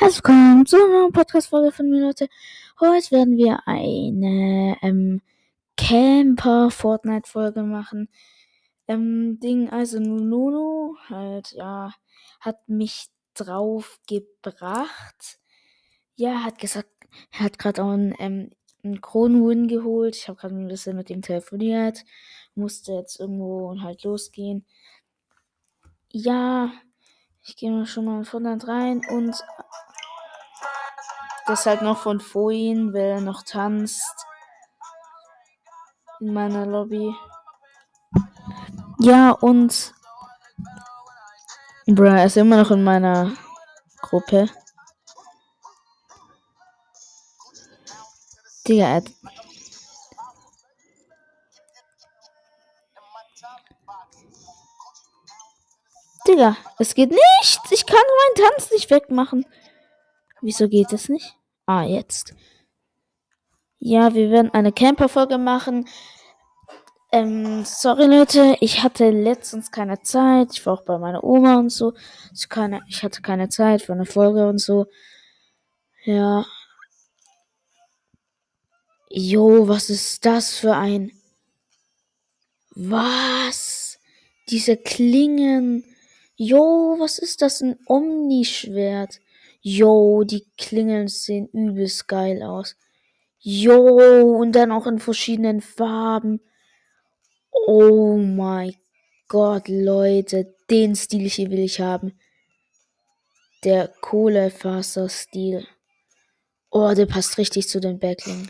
Herzlich willkommen zu einer Podcast-Folge von mir, Leute. Heute werden wir eine ähm, Camper-Fortnite-Folge machen. Ähm, Ding, also Nuno halt, ja, hat mich drauf gebracht. Ja, hat gesagt, er hat gerade auch einen, ähm, einen Kronenwin geholt. Ich habe gerade ein bisschen mit ihm telefoniert. Musste jetzt irgendwo halt losgehen. Ja, ich gehe mal schon mal in Fortnite rein und das halt noch von vorhin, weil er noch tanzt. In meiner Lobby. Ja, und. Bruh, er ist immer noch in meiner Gruppe. Digga. Digga, es geht nicht. Ich kann meinen Tanz nicht wegmachen. Wieso geht es nicht? Ah, jetzt. Ja, wir werden eine Camper-Folge machen. Ähm, sorry Leute, ich hatte letztens keine Zeit. Ich war auch bei meiner Oma und so. Ich, keine, ich hatte keine Zeit für eine Folge und so. Ja. Jo, was ist das für ein... Was? Diese Klingen. Jo, was ist das? Ein Omnischwert. Jo, die Klingeln sehen übelst geil aus. Jo, und dann auch in verschiedenen Farben. Oh mein Gott, Leute, den Stil hier will ich haben. Der Kohlefaser-Stil. Oh, der passt richtig zu den Backling.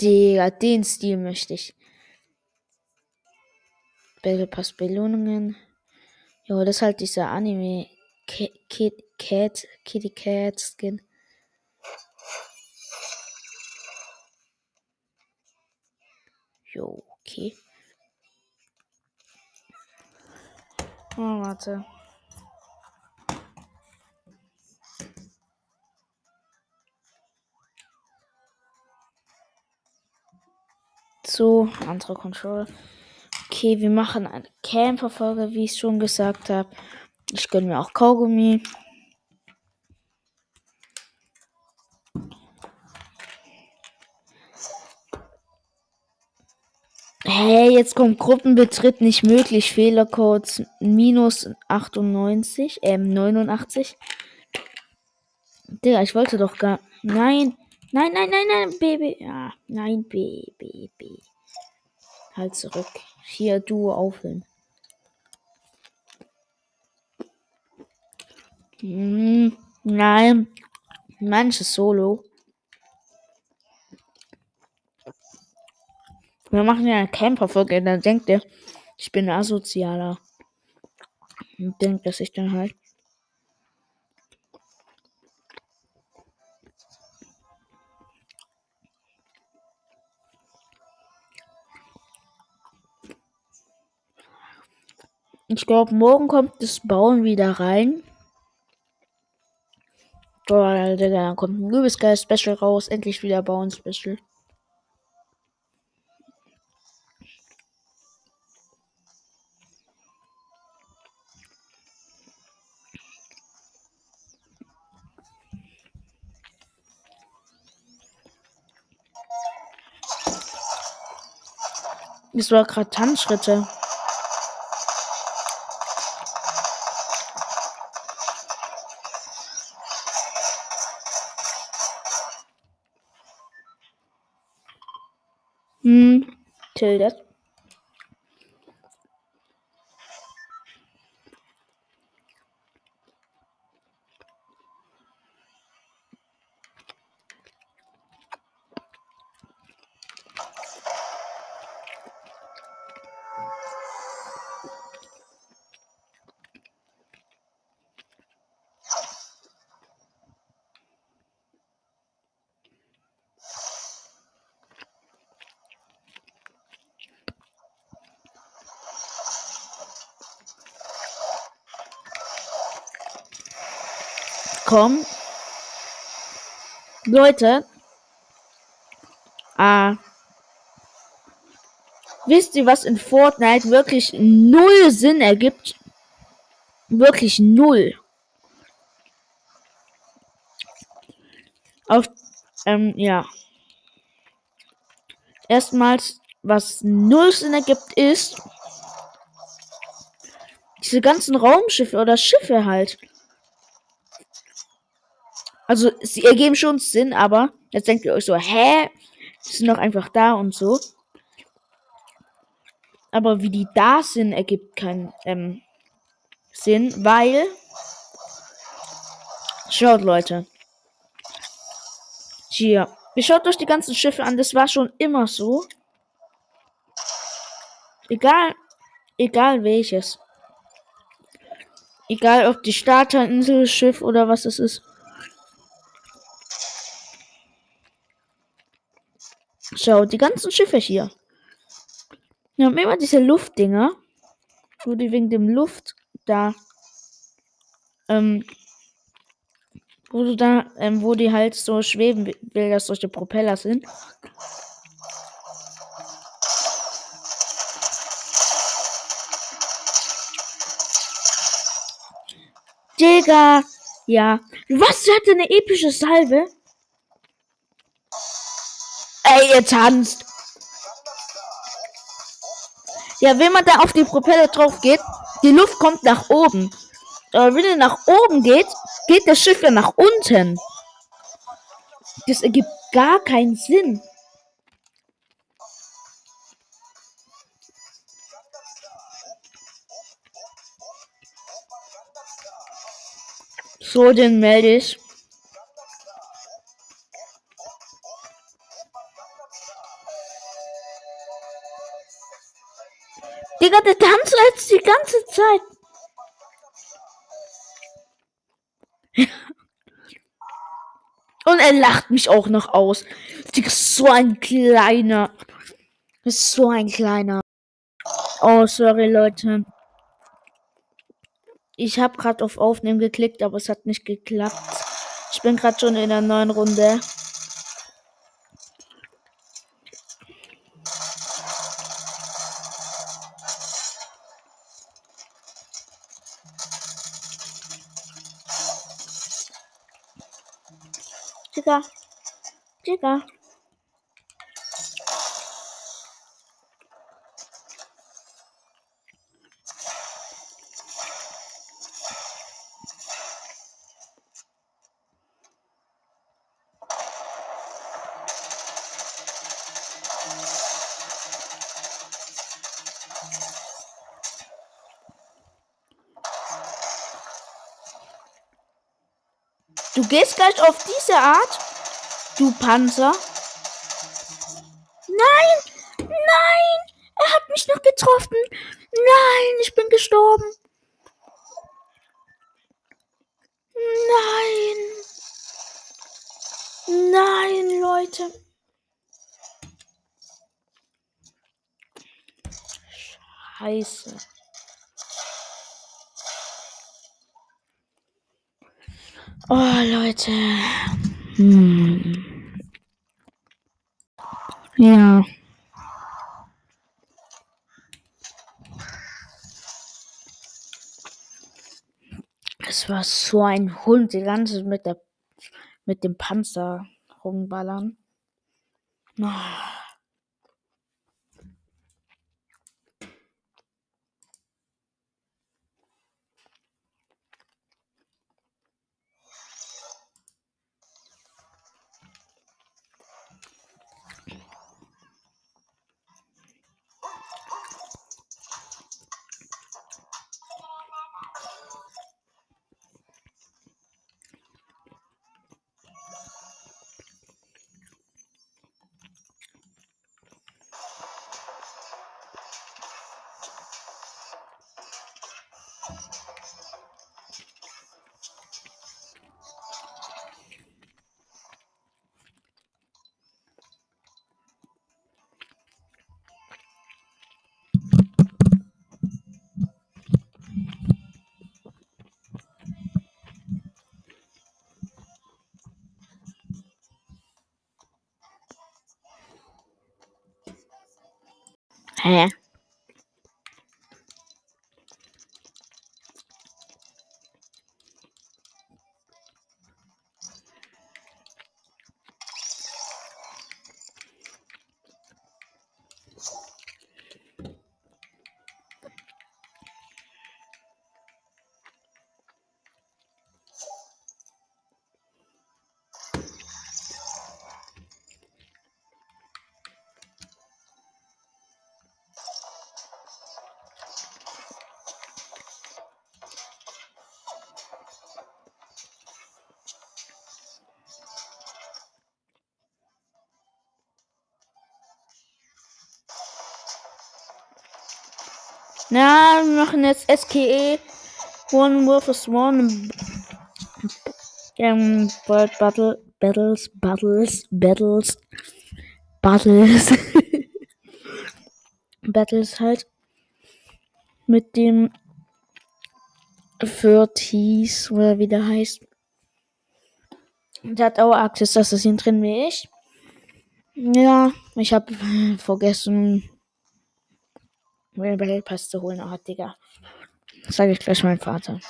Digga, den Stil möchte ich. Battle Pass Belohnungen. Ja, das ist halt dieser Anime Kid, Cat, Kitty Cat Skin. Jo, okay. Oh, warte. So, andere Control. Okay, wir machen eine Camper-Folge, wie ich schon gesagt habe. Ich gönne mir auch Kaugummi. Hey, jetzt kommt Gruppenbetritt nicht möglich. Fehlercodes minus 98, ähm, 89. Digga, ich wollte doch gar. Nein, nein, nein, nein, nein, Baby. Ja, nein, Baby, Baby. Halt zurück. Hier, du aufhören. Hm, nein. Manches Solo. Wir machen ja eine Camper-Folge, dann denkt er, ich bin asozialer. Und denkt, dass ich dann halt. Ich glaube, morgen kommt das Bauen wieder rein. Boah, Digga, dann kommt ein übelst geiles Special raus. Endlich wieder Bauen Special. Das war gerade Tanzschritte. Hm, tildet. Komm. Leute. Ah. Wisst ihr, was in Fortnite wirklich null Sinn ergibt? Wirklich null. Auf, ähm, ja. Erstmals, was null Sinn ergibt, ist diese ganzen Raumschiffe oder Schiffe halt. Also, sie ergeben schon Sinn, aber jetzt denkt ihr euch so, hä? Die sind doch einfach da und so. Aber wie die da sind, ergibt keinen ähm, Sinn, weil. Schaut, Leute. Hier. Ihr schaut euch die ganzen Schiffe an, das war schon immer so. Egal, egal welches. Egal ob die Starterinsel, Schiff oder was es ist. Schau, die ganzen Schiffe hier. Wir haben immer diese Luftdinger, wo die wegen dem Luft da, ähm, wo du da, ähm, wo die halt so schweben, weil das solche Propeller sind. Digga, ja. Was? Der hatte eine epische Salve? Ihr tanzt. Ja, wenn man da auf die Propeller drauf geht, die Luft kommt nach oben. Aber wenn er nach oben geht, geht das Schiff ja nach unten. Das ergibt gar keinen Sinn. So, den melde ich. Digga, der tanzt jetzt die ganze Zeit. Und er lacht mich auch noch aus. Digga, so ein kleiner. So ein kleiner. Oh, sorry, Leute. Ich habe gerade auf Aufnehmen geklickt, aber es hat nicht geklappt. Ich bin gerade schon in der neuen Runde. Digga. Digga. Du gehst gleich auf diese Art, du Panzer. Nein, nein, er hat mich noch getroffen. Nein, ich bin gestorben. Nein. Nein, Leute. Scheiße. Oh, Leute. Hm. Ja. Es war so ein Hund, die ganze mit der mit dem Panzer rumballern. Oh. Hä? Na, wir machen jetzt SKE One vs One. Ähm, World Battle, Battles, Battles, Battles, Battles. Battles halt. Mit dem Furties, oder wie der heißt. Der hat auch Arktis Assassin drin wie ich. Ja, ich habe vergessen, mir den Pass zu holen. Ah, Digga. Das sage ich gleich meinem Vater.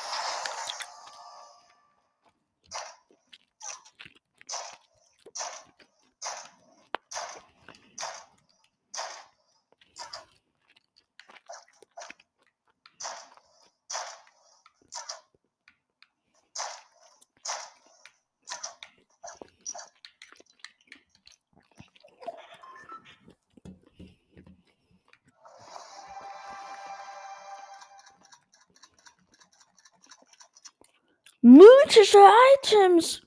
Mythische Items.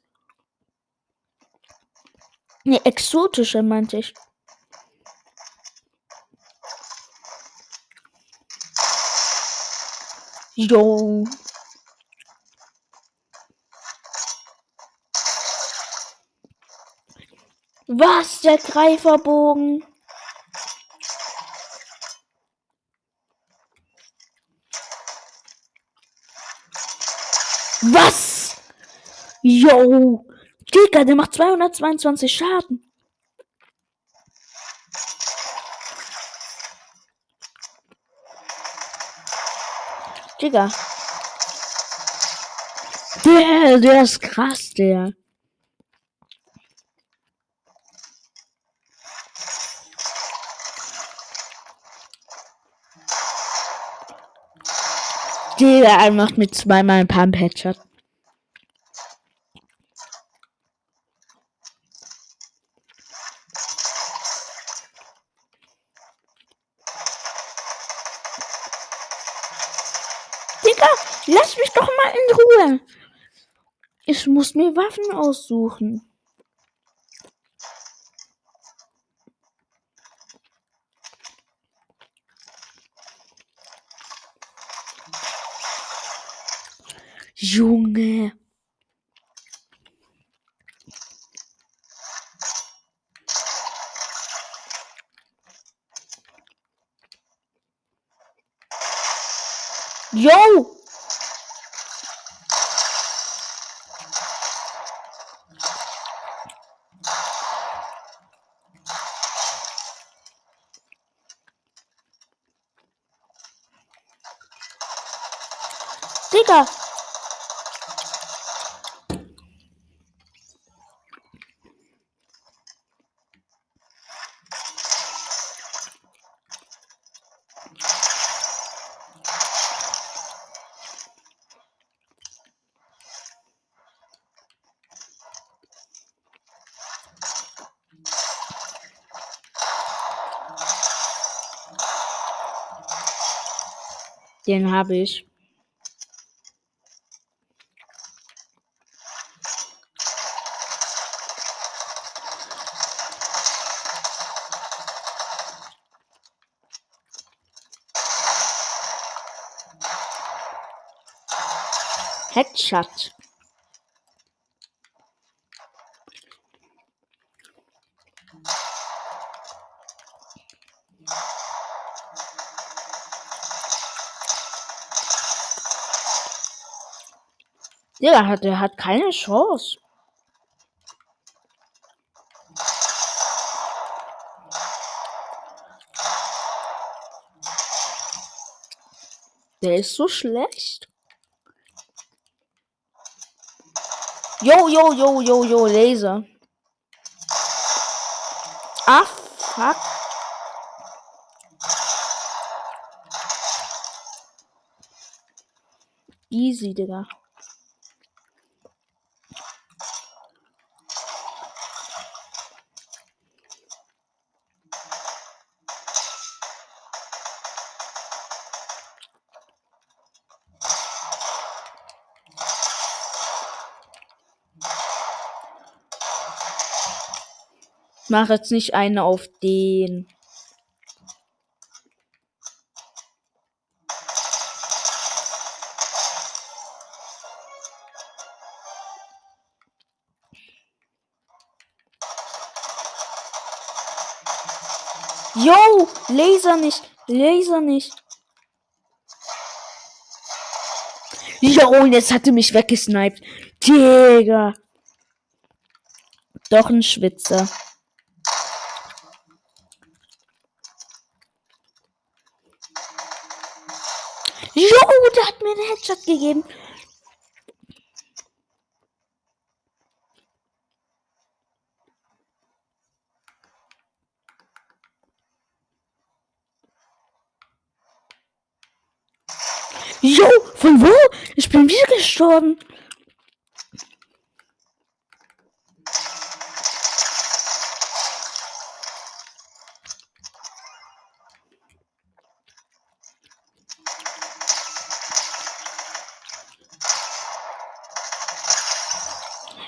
Ne, exotische meinte ich. Jo. Was? Der Greiferbogen? Was? Yo. Digga, der macht 222 Schaden. Digga. Der, der ist krass, der. Der macht mit zweimal ein Pump Headshot. Digga, lass mich doch mal in Ruhe. Ich muss mir Waffen aussuchen. Junge. Yo! Den habe ich. Headshot. Der hat, der hat keine Chance. Der ist so schlecht. Yo, yo, yo, yo, yo, Laser. Ah, fuck. Easy, Digga. Mach jetzt nicht eine auf den. Yo, Laser nicht, Laser nicht. Jo, jetzt hat er mich weggesniped. Digga. Doch ein Schwitzer. Gegeben. Jo, von wo? Ich bin wieder gestorben.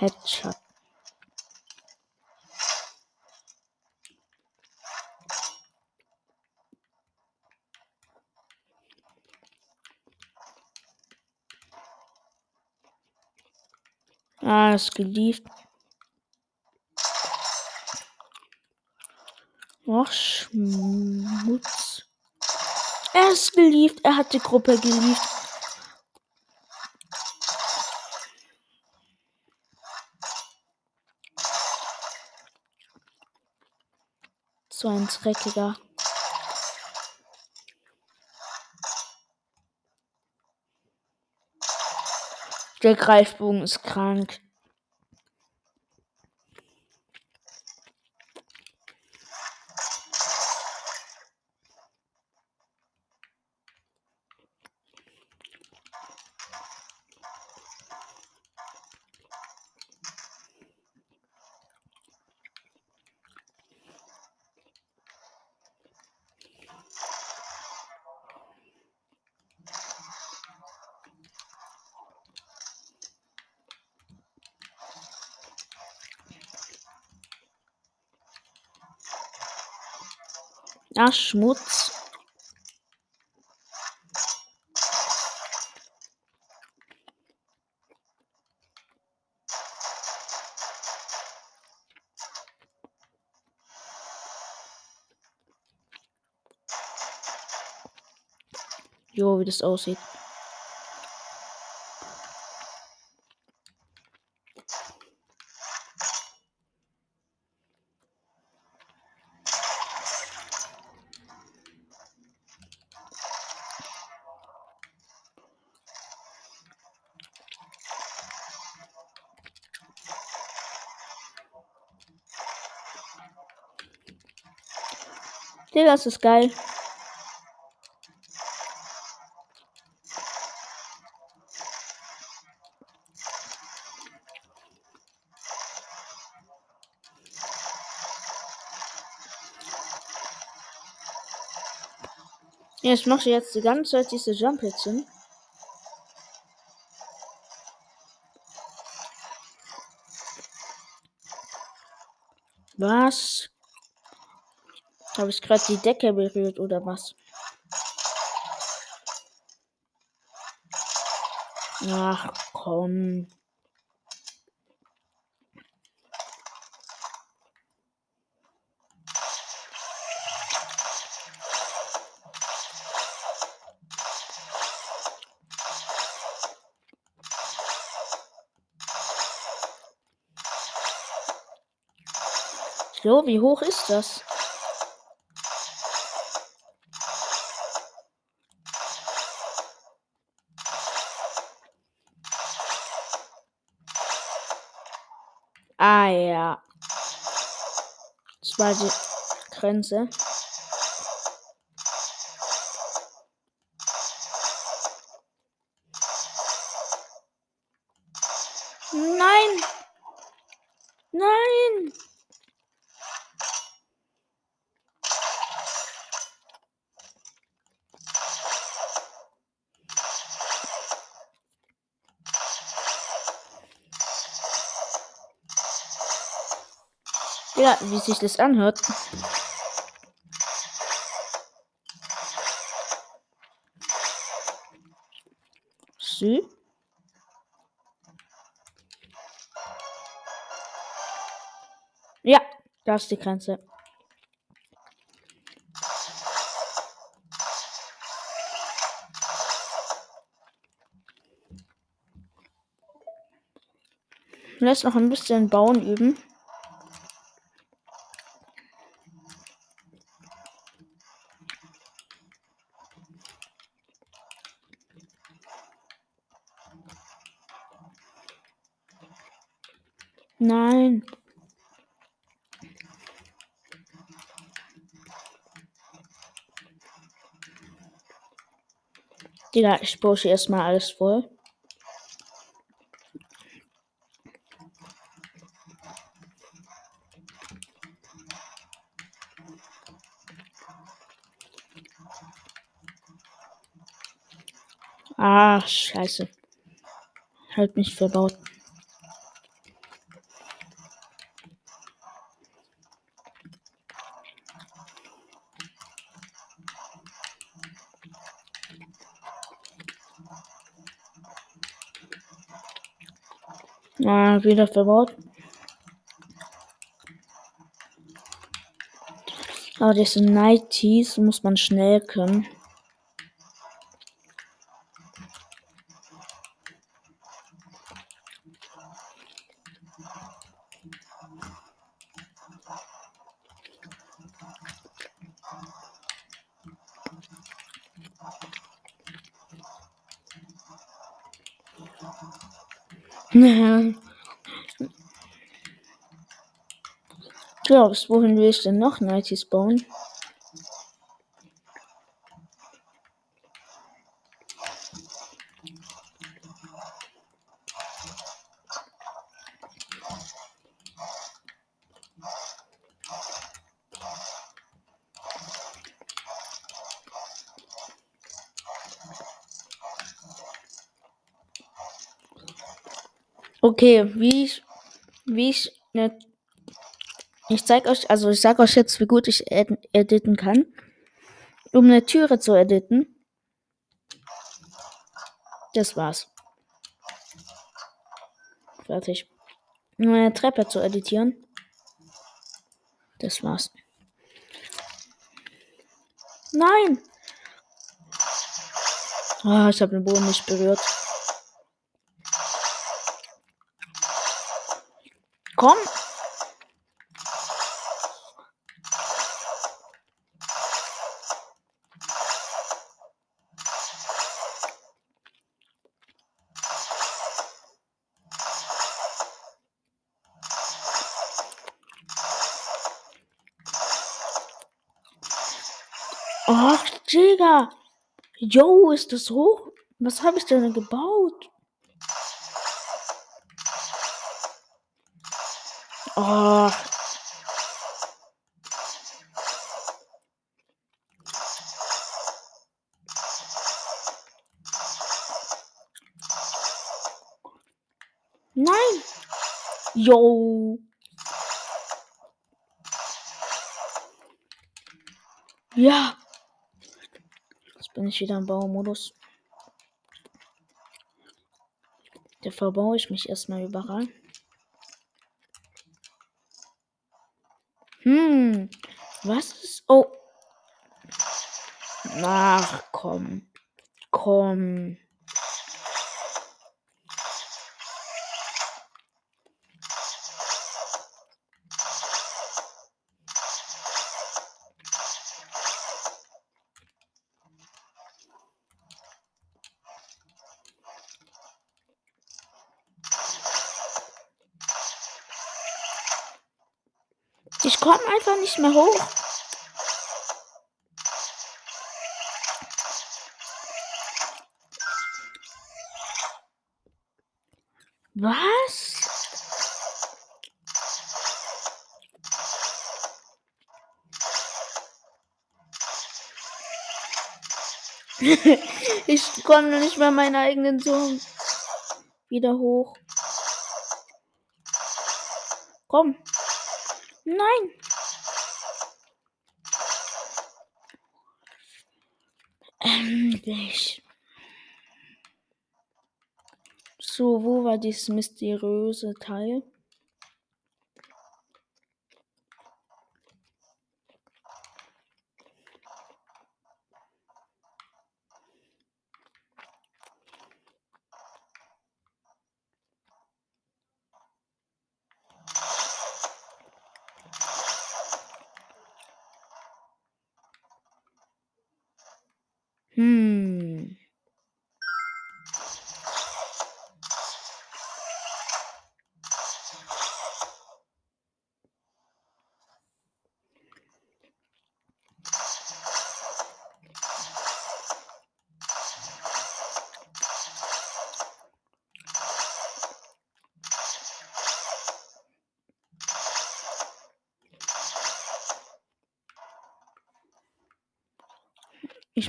Headshot. Ah, ist gelieft. Ach, Schmutz. Er ist geliebt. Er hat die Gruppe geliebt. So ein dreckiger. Der Greifbogen ist krank. Ach, Schmutz. Jo, wie das aussieht. Digga, das ist geil. Ja, ich jetzt die ganze Zeit diese Jump hin. Was? Habe ich gerade die Decke berührt oder was? Ach komm. So, wie hoch ist das? Ah ja. Zweite Grenze. Nein! Nein! Ja, wie sich das anhört. Sü. Ja, da ist die Grenze. Lass noch ein bisschen bauen üben. Nein. Digga, ich pushe erstmal alles voll. Ah, scheiße. Halt mich verbaut. Ah, wieder verbaut. Aber diese Nighties muss man schnell können. Glaubst, wohin will ich denn noch Nighties bauen? Okay, wie ich, wie ich, ne, ich zeig euch, also ich sag euch jetzt, wie gut ich ed editen kann. Um eine Türe zu editen. Das war's. Fertig. Um eine Treppe zu editieren. Das war's. Nein! Ah, ich habe den Boden nicht berührt. Komm! Ach, Digga. Yo, ist das hoch? Was habe ich denn gebaut? Oh. Nein. Yo. Ja. Bin ich wieder im Baumodus. Da verbaue ich mich erstmal überall. Hm. Was ist. Oh. Ach, komm. Komm. Nicht mehr hoch. Was? ich komme nicht mehr meinen eigenen Sohn wieder hoch. Komm. Nein. Endlich. So, wo war dieses mysteriöse Teil? Hm.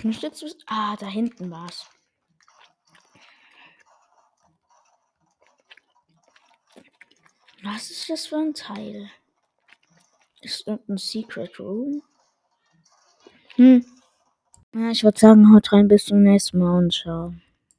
Ich jetzt. Ah, da hinten war's. Was ist das für ein Teil? Ist irgendein Secret Room? Hm. Ja, ich würde sagen, haut rein, bis zum nächsten Mal und ciao.